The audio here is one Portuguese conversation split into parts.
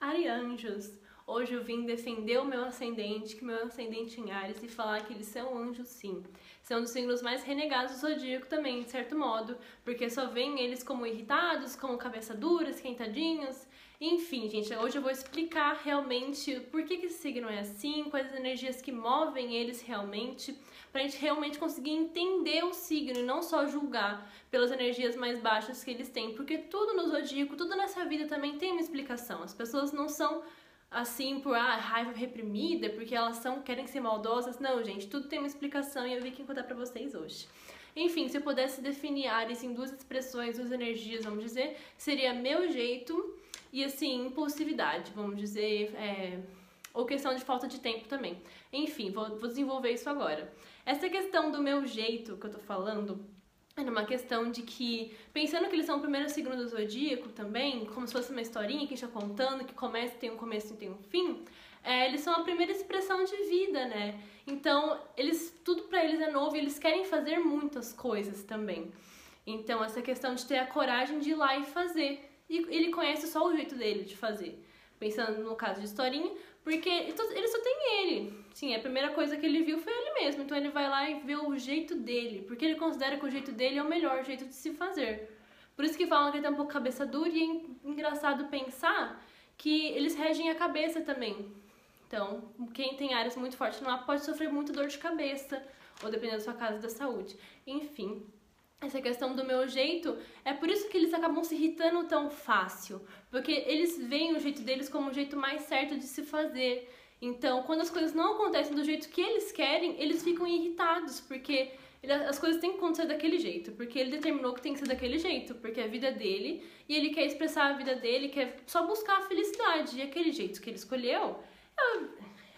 Arianjos! Hoje eu vim defender o meu ascendente, que meu ascendente em Ares, e falar que eles são anjos sim. São dos signos mais renegados do zodíaco também, de certo modo, porque só veem eles como irritados, como cabeça dura, esquentadinhos. Enfim, gente, hoje eu vou explicar realmente por que, que esse signo é assim, quais as energias que movem eles realmente, pra gente realmente conseguir entender o signo e não só julgar pelas energias mais baixas que eles têm, porque tudo no zodíaco, tudo nessa vida também tem uma explicação. As pessoas não são assim por ah, raiva reprimida, porque elas são querem ser maldosas. Não, gente, tudo tem uma explicação e eu vim aqui contar pra vocês hoje. Enfim, se eu pudesse definir Ares em duas expressões, duas energias, vamos dizer, seria meu jeito e assim, impulsividade, vamos dizer, é, ou questão de falta de tempo também. Enfim, vou, vou desenvolver isso agora. Essa questão do meu jeito que eu tô falando é numa questão de que, pensando que eles são o primeiro signo do zodíaco também, como se fosse uma historinha que a gente tá contando, que começa, tem um começo e tem um fim, é, eles são a primeira expressão de vida, né? Então, eles tudo para eles é novo e eles querem fazer muitas coisas também. Então, essa questão de ter a coragem de ir lá e fazer. E ele conhece só o jeito dele de fazer. Pensando no caso de historinha, porque ele só tem ele. Sim, a primeira coisa que ele viu foi ele mesmo. Então ele vai lá e vê o jeito dele. Porque ele considera que o jeito dele é o melhor jeito de se fazer. Por isso que falam que ele tem um pouco cabeça dura e é engraçado pensar que eles regem a cabeça também. Então, quem tem áreas muito fortes no mapa pode sofrer muito dor de cabeça, ou dependendo da sua casa da saúde. Enfim, essa questão do meu jeito, é por isso que eles acabam se irritando tão fácil, porque eles veem o jeito deles como o jeito mais certo de se fazer. Então, quando as coisas não acontecem do jeito que eles querem, eles ficam irritados, porque as coisas têm que acontecer daquele jeito, porque ele determinou que tem que ser daquele jeito, porque é a vida dele e ele quer expressar a vida dele, quer só buscar a felicidade. E aquele jeito que ele escolheu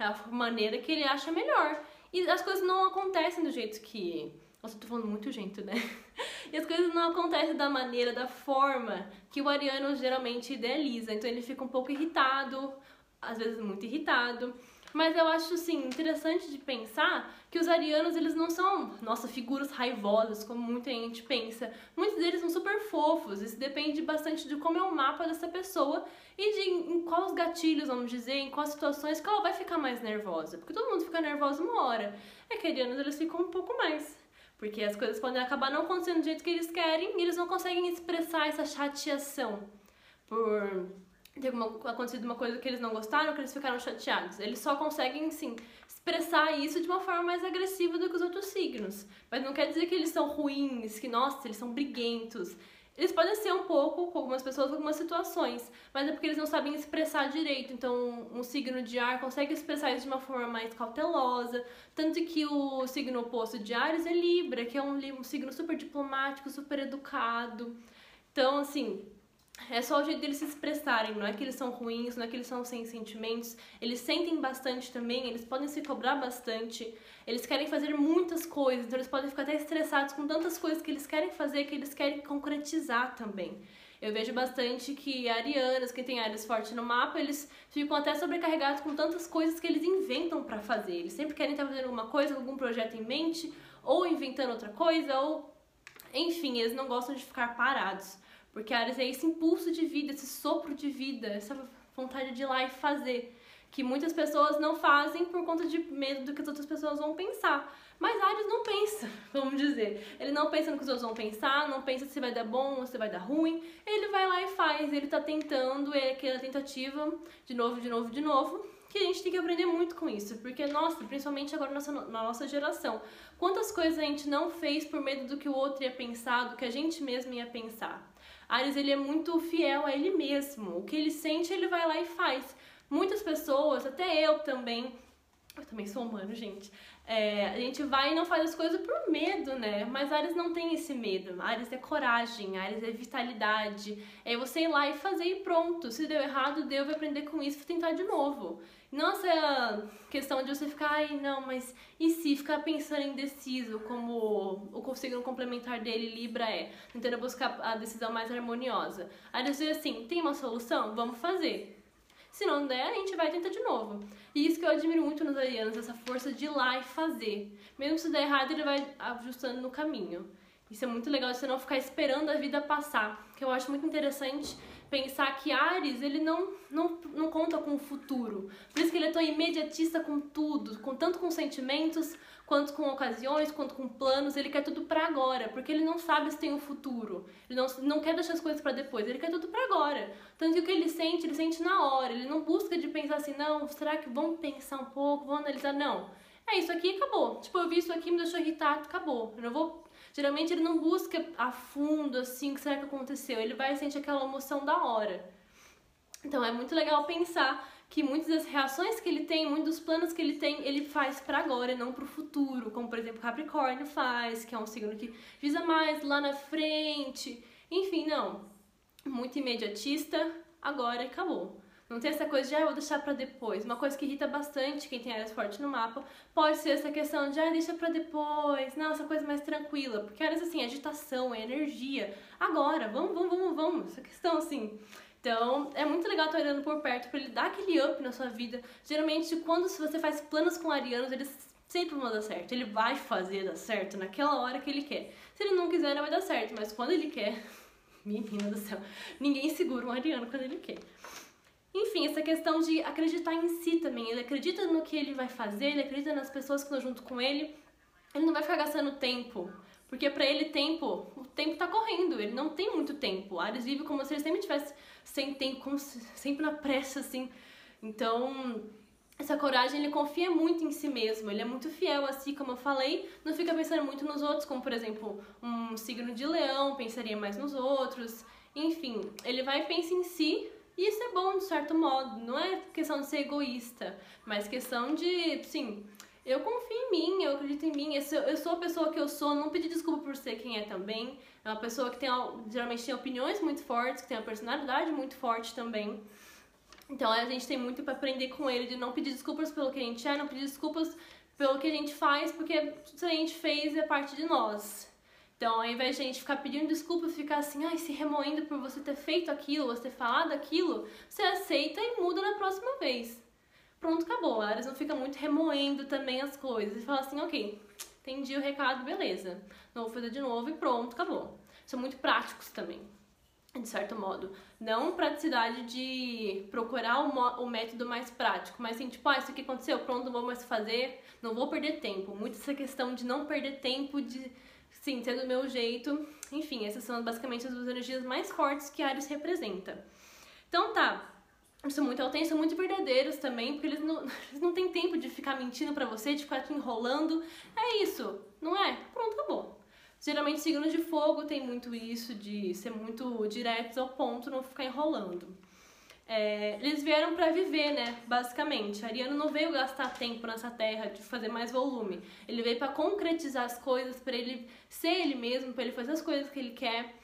é a maneira que ele acha melhor. E as coisas não acontecem do jeito que nossa, eu tô falando muito jeito, né? E as coisas não acontecem da maneira, da forma que o ariano geralmente idealiza. Então ele fica um pouco irritado, às vezes muito irritado. Mas eu acho, assim, interessante de pensar que os arianos, eles não são, nossa, figuras raivosas, como muita gente pensa. Muitos deles são super fofos, isso depende bastante de como é o mapa dessa pessoa e de em quais gatilhos, vamos dizer, em quais situações que ela vai ficar mais nervosa. Porque todo mundo fica nervoso uma hora. É que arianos, eles ficam um pouco mais. Porque as coisas podem acabar não acontecendo do jeito que eles querem e eles não conseguem expressar essa chateação por ter acontecido uma coisa que eles não gostaram, que eles ficaram chateados. Eles só conseguem, sim, expressar isso de uma forma mais agressiva do que os outros signos. Mas não quer dizer que eles são ruins, que, nossa, eles são briguentos. Eles podem ser um pouco com algumas pessoas, com algumas situações, mas é porque eles não sabem expressar direito. Então, um signo de ar consegue expressar isso de uma forma mais cautelosa. Tanto que o signo oposto de Ares é Libra, que é um, um signo super diplomático, super educado. Então, assim, é só o jeito deles se expressarem, não é que eles são ruins, não é que eles são sem sentimentos. Eles sentem bastante também, eles podem se cobrar bastante, eles querem fazer muitas coisas, então eles podem ficar até estressados com tantas coisas que eles querem fazer que eles querem concretizar também. Eu vejo bastante que arianas, quem tem áreas fortes no mapa, eles ficam até sobrecarregados com tantas coisas que eles inventam para fazer. Eles sempre querem estar fazendo alguma coisa, algum projeto em mente, ou inventando outra coisa, ou enfim, eles não gostam de ficar parados. Porque Ares é esse impulso de vida, esse sopro de vida, essa vontade de ir lá e fazer. Que muitas pessoas não fazem por conta de medo do que as outras pessoas vão pensar. Mas Ares não pensa, vamos dizer. Ele não pensa no que os outros vão pensar, não pensa se vai dar bom ou se vai dar ruim. Ele vai lá e faz, ele tá tentando, é aquela tentativa, de novo, de novo, de novo. Que a gente tem que aprender muito com isso, porque, nossa, principalmente agora nossa, na nossa geração, quantas coisas a gente não fez por medo do que o outro ia pensar, do que a gente mesmo ia pensar. Ares ele é muito fiel a ele mesmo. O que ele sente, ele vai lá e faz. Muitas pessoas, até eu também, eu também sou humano, gente. É, a gente vai e não faz as coisas por medo, né? Mas Ares não tem esse medo. Ares é coragem, Ares é vitalidade. É você ir lá e fazer e pronto. Se deu errado, deu, vai aprender com isso e tentar de novo. Não essa questão de você ficar, ai, não, mas e se ficar pensando indeciso, como o signo complementar dele, Libra, é, tentando buscar a decisão mais harmoniosa. Aí dizer assim, tem uma solução? Vamos fazer. Se não der, a gente vai tentar de novo. E isso que eu admiro muito nos arianos, essa força de ir lá e fazer. Mesmo se der errado, ele vai ajustando no caminho. Isso é muito legal, você não ficar esperando a vida passar. Que eu acho muito interessante pensar que Ares, ele não, não, não conta com o futuro. Por isso que ele é tão imediatista com tudo, com tanto com sentimentos, quanto com ocasiões, quanto com planos, ele quer tudo para agora, porque ele não sabe se tem um futuro. Ele não, não quer deixar as coisas para depois, ele quer tudo para agora. Tanto que o que ele sente, ele sente na hora. Ele não busca de pensar assim, não, será que vamos pensar um pouco, vamos analisar? Não. É isso aqui acabou. Tipo, eu vi isso aqui, me deixou irritado, acabou. Eu não vou Geralmente ele não busca a fundo assim, o que será que aconteceu? Ele vai sentir aquela emoção da hora. Então é muito legal pensar que muitas das reações que ele tem, muitos dos planos que ele tem, ele faz para agora e não para o futuro, como por exemplo Capricórnio faz, que é um signo que visa mais lá na frente. Enfim, não. Muito imediatista, agora acabou. Não tem essa coisa de, ah, vou deixar para depois. Uma coisa que irrita bastante quem tem áreas fortes no mapa pode ser essa questão de, ah, deixa para depois. Não, essa coisa mais tranquila. Porque áreas assim, agitação, é energia. Agora, vamos, vamos, vamos, vamos. Essa questão assim. Então, é muito legal estar olhando por perto para ele dar aquele up na sua vida. Geralmente, quando você faz planos com arianos, eles sempre vão dar certo. Ele vai fazer dar certo naquela hora que ele quer. Se ele não quiser, não vai dar certo. Mas quando ele quer, menina do céu, ninguém segura um ariano quando ele quer. Enfim, essa questão de acreditar em si também. Ele acredita no que ele vai fazer, ele acredita nas pessoas que estão junto com ele. Ele não vai ficar gastando tempo porque para ele tempo, o tempo tá correndo, ele não tem muito tempo. Ares vive como se ele sempre tivesse sem tempo, sempre na pressa assim. Então, essa coragem, ele confia muito em si mesmo, ele é muito fiel a si, como eu falei, não fica pensando muito nos outros, como por exemplo, um signo de leão pensaria mais nos outros. Enfim, ele vai e pensa em si, e isso é bom de certo modo, não é questão de ser egoísta, mas questão de, sim, eu confio em mim, eu acredito em mim, eu sou a pessoa que eu sou, não pedir desculpa por ser quem é também. É uma pessoa que tem, geralmente tem opiniões muito fortes, que tem uma personalidade muito forte também. Então a gente tem muito para aprender com ele de não pedir desculpas pelo que a gente é, não pedir desculpas pelo que a gente faz, porque que a gente fez é parte de nós. Então, ao invés de a gente ficar pedindo desculpas, ficar assim, ai, se remoendo por você ter feito aquilo, você ter falado aquilo, você aceita e muda na próxima vez pronto, acabou. A não fica muito remoendo também as coisas. E fala assim, ok, entendi o recado, beleza. Não vou fazer de novo e pronto, acabou. São muito práticos também, de certo modo. Não praticidade de procurar o, o método mais prático, mas assim, tipo, ah, isso aqui aconteceu, pronto, não vou mais fazer, não vou perder tempo. Muito essa questão de não perder tempo, de, sim, ser do meu jeito. Enfim, essas são basicamente as duas energias mais fortes que Ares representa. Então tá, são muito autênticos, são muito verdadeiros também, porque eles não, eles não têm tempo de ficar mentindo pra você, de ficar te enrolando. É isso, não é? Pronto, acabou. Geralmente signos de fogo tem muito isso, de ser muito diretos ao ponto, não ficar enrolando. É, eles vieram para viver, né? Basicamente. Ariano não veio gastar tempo nessa terra de fazer mais volume. Ele veio para concretizar as coisas, para ele ser ele mesmo, para ele fazer as coisas que ele quer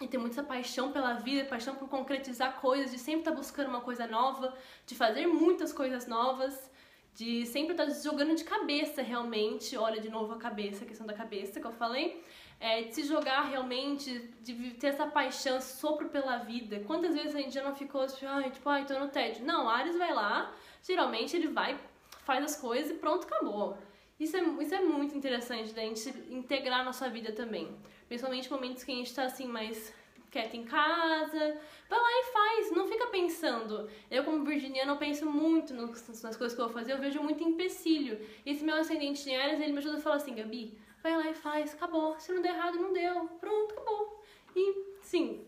e ter muita paixão pela vida, paixão por concretizar coisas, de sempre estar tá buscando uma coisa nova, de fazer muitas coisas novas, de sempre estar tá jogando de cabeça realmente, olha de novo a cabeça, a questão da cabeça que eu falei, é, de se jogar realmente, de ter essa paixão, esse sopro pela vida. Quantas vezes a gente já não ficou assim, ai, tipo, ai, tô no tédio. Não, Ares vai lá, geralmente ele vai, faz as coisas e pronto, acabou. Isso é, isso é muito interessante da gente integrar na nossa vida também. Principalmente momentos que a gente tá assim mais quieto em casa. Vai lá e faz, não fica pensando. Eu, como virginiana, eu penso muito nas coisas que eu vou fazer, eu vejo muito empecilho. E esse meu ascendente em Ares, ele me ajuda a falar assim, Gabi, vai lá e faz, acabou. Se não der errado, não deu. Pronto, acabou. E, sim,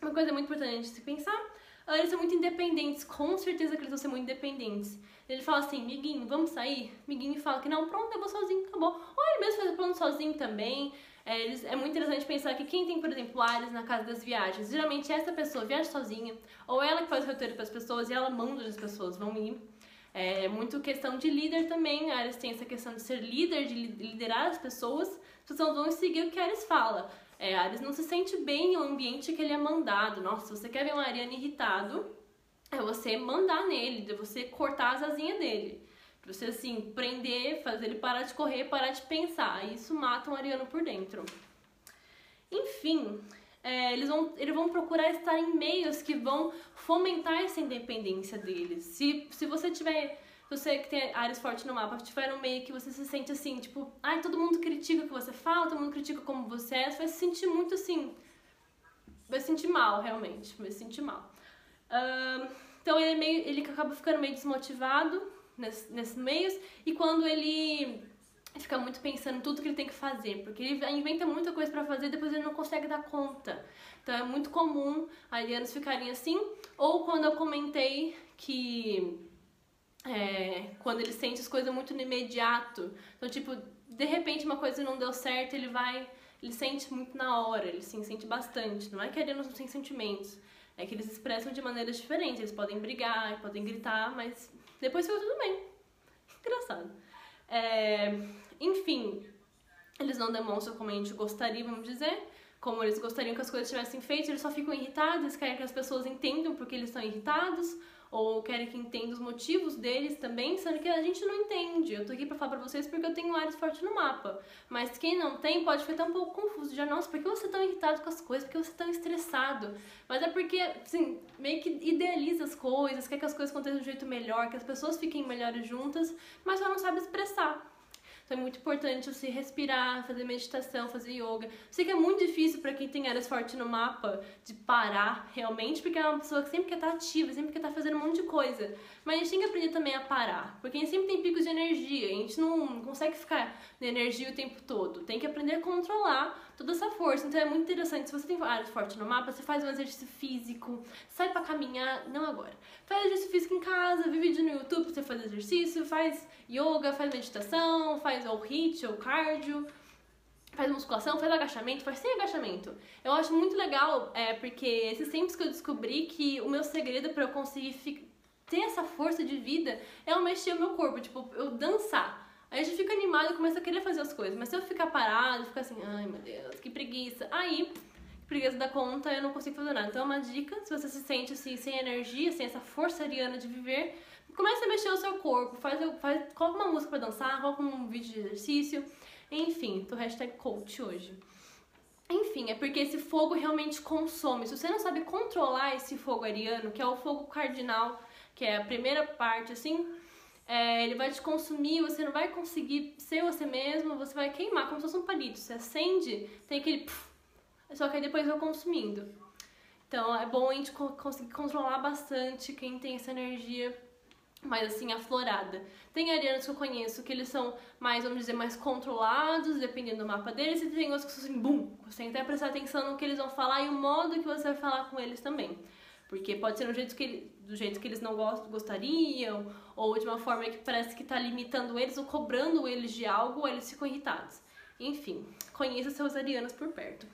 uma coisa muito importante de se pensar eles são muito independentes, com certeza que eles vão ser muito independentes. Ele fala assim, Miguinho, vamos sair? Miguinho fala que não, pronto, eu vou sozinho, acabou. Ou ele mesmo faz o plano sozinho também. É, eles, é muito interessante pensar que quem tem, por exemplo, Ares na casa das viagens, geralmente essa pessoa viaja sozinha, ou ela que faz o roteiro para as pessoas e ela manda as pessoas vão ir. É muito questão de líder também. Ares tem essa questão de ser líder, de liderar as pessoas. As pessoas vão seguir o que Ares fala. É, Ares não se sente bem em um ambiente que ele é mandado. Nossa, se você quer ver um Ariano irritado, é você mandar nele, de você cortar as asinhas dele. Pra você, assim, prender, fazer ele parar de correr, parar de pensar. Isso mata um Ariano por dentro. Enfim, é, eles, vão, eles vão procurar estar em meios que vão fomentar essa independência deles. Se, se você tiver você que tem áreas fortes no mapa, tiver um meio que você se sente assim, tipo, ai, todo mundo critica o que você fala, todo mundo critica como você é, você vai se sentir muito assim, vai se sentir mal, realmente, vai se sentir mal. Uh, então ele, é meio, ele acaba ficando meio desmotivado nesses, nesses meios, e quando ele fica muito pensando em tudo que ele tem que fazer, porque ele inventa muita coisa para fazer e depois ele não consegue dar conta. Então é muito comum arianos ficarem assim, ou quando eu comentei que é, quando ele sente as coisas muito no imediato, então tipo, de repente uma coisa não deu certo, ele vai, ele sente muito na hora, ele sim, sente bastante. Não é que arianos não têm sentimentos, é que eles expressam de maneiras diferentes, eles podem brigar, podem gritar, mas depois fica tudo bem. Engraçado. É, enfim, eles não demonstram como a gente gostaria, vamos dizer, como eles gostariam que as coisas tivessem feito, eles só ficam irritados, querem que as pessoas entendam porque eles estão irritados, ou querem que entenda os motivos deles também, sendo que a gente não entende. Eu tô aqui pra falar pra vocês porque eu tenho Ares forte no mapa. Mas quem não tem pode ficar um pouco confuso. Já, nossa, por que você é tão irritado com as coisas? Por que você é tão estressado? Mas é porque, assim, meio que idealiza as coisas, quer que as coisas aconteçam de um jeito melhor, que as pessoas fiquem melhores juntas, mas só não sabe expressar. Então é muito importante você respirar, fazer meditação, fazer yoga. Sei que é muito difícil para quem tem áreas fortes no mapa de parar realmente, porque é uma pessoa que sempre quer estar ativa, sempre quer estar fazendo um monte de coisa. Mas a gente tem que aprender também a parar, porque a gente sempre tem picos de energia, a gente não consegue ficar na energia o tempo todo. Tem que aprender a controlar toda essa força. Então é muito interessante, se você tem áreas fortes no mapa, você faz um exercício físico, sai para caminhar, não agora. Faz exercício físico em casa, vê vídeo no YouTube você fazer exercício, faz yoga, faz meditação, faz ou HIIT ou cardio faz musculação, faz agachamento, faz sem agachamento. Eu acho muito legal, é, porque esses tempos que eu descobri que o meu segredo para eu conseguir ter essa força de vida é eu mexer o meu corpo, tipo, eu dançar. Aí a gente fica animado e começa a querer fazer as coisas. Mas se eu ficar parado, ficar assim, ai meu Deus, que preguiça. Aí, preguiça da conta, eu não consigo fazer nada. Então é uma dica, se você se sente assim, sem energia, sem essa força ariana de viver, comece a mexer o seu corpo, faz, faz, coloca uma música pra dançar, coloca um vídeo de exercício. Enfim, tô hashtag coach hoje. Enfim, é porque esse fogo realmente consome. Se você não sabe controlar esse fogo ariano, que é o fogo cardinal, que é a primeira parte, assim, é, ele vai te consumir, você não vai conseguir ser você mesmo, você vai queimar como se fosse um palito. Você acende, tem aquele. Pff, só que aí depois vai consumindo. Então é bom a gente conseguir controlar bastante quem tem essa energia mais assim aflorada. Tem arianos que eu conheço que eles são mais, vamos dizer, mais controlados, dependendo do mapa deles, e tem outros que são assim, bum! Você tem que até prestar atenção no que eles vão falar e o modo que você vai falar com eles também. Porque pode ser do jeito que, ele, do jeito que eles não gostariam, ou de uma forma que parece que está limitando eles ou cobrando eles de algo, eles ficam irritados. Enfim, conheça seus arianos por perto.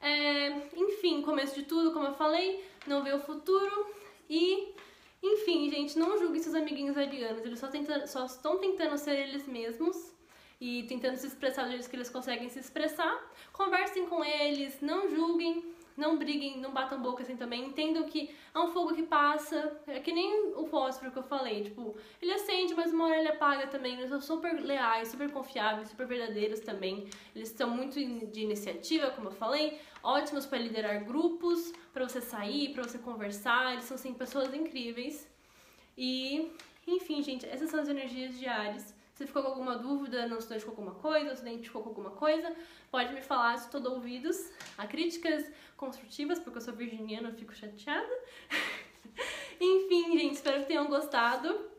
É, enfim, começo de tudo, como eu falei, não vê o futuro e, enfim, gente, não julgue seus amiguinhos arianos, eles só, tentando, só estão tentando ser eles mesmos e tentando se expressar do jeito que eles conseguem se expressar. Conversem com eles, não julguem, não briguem, não batam boca assim também. Entendam que é um fogo que passa. É que nem o fósforo que eu falei. Tipo, ele acende, mas uma hora ele apaga também. Eles são super leais, super confiáveis, super verdadeiros também. Eles são muito de iniciativa, como eu falei. Ótimos para liderar grupos, para você sair, para você conversar. Eles são, sim, pessoas incríveis. E, enfim, gente, essas são as energias diárias. Se ficou com alguma dúvida, não se identificou com alguma coisa, se identificou com alguma coisa, pode me falar, estou ouvidos a críticas construtivas, porque eu sou virginiana, eu fico chateada. Enfim, gente, espero que tenham gostado.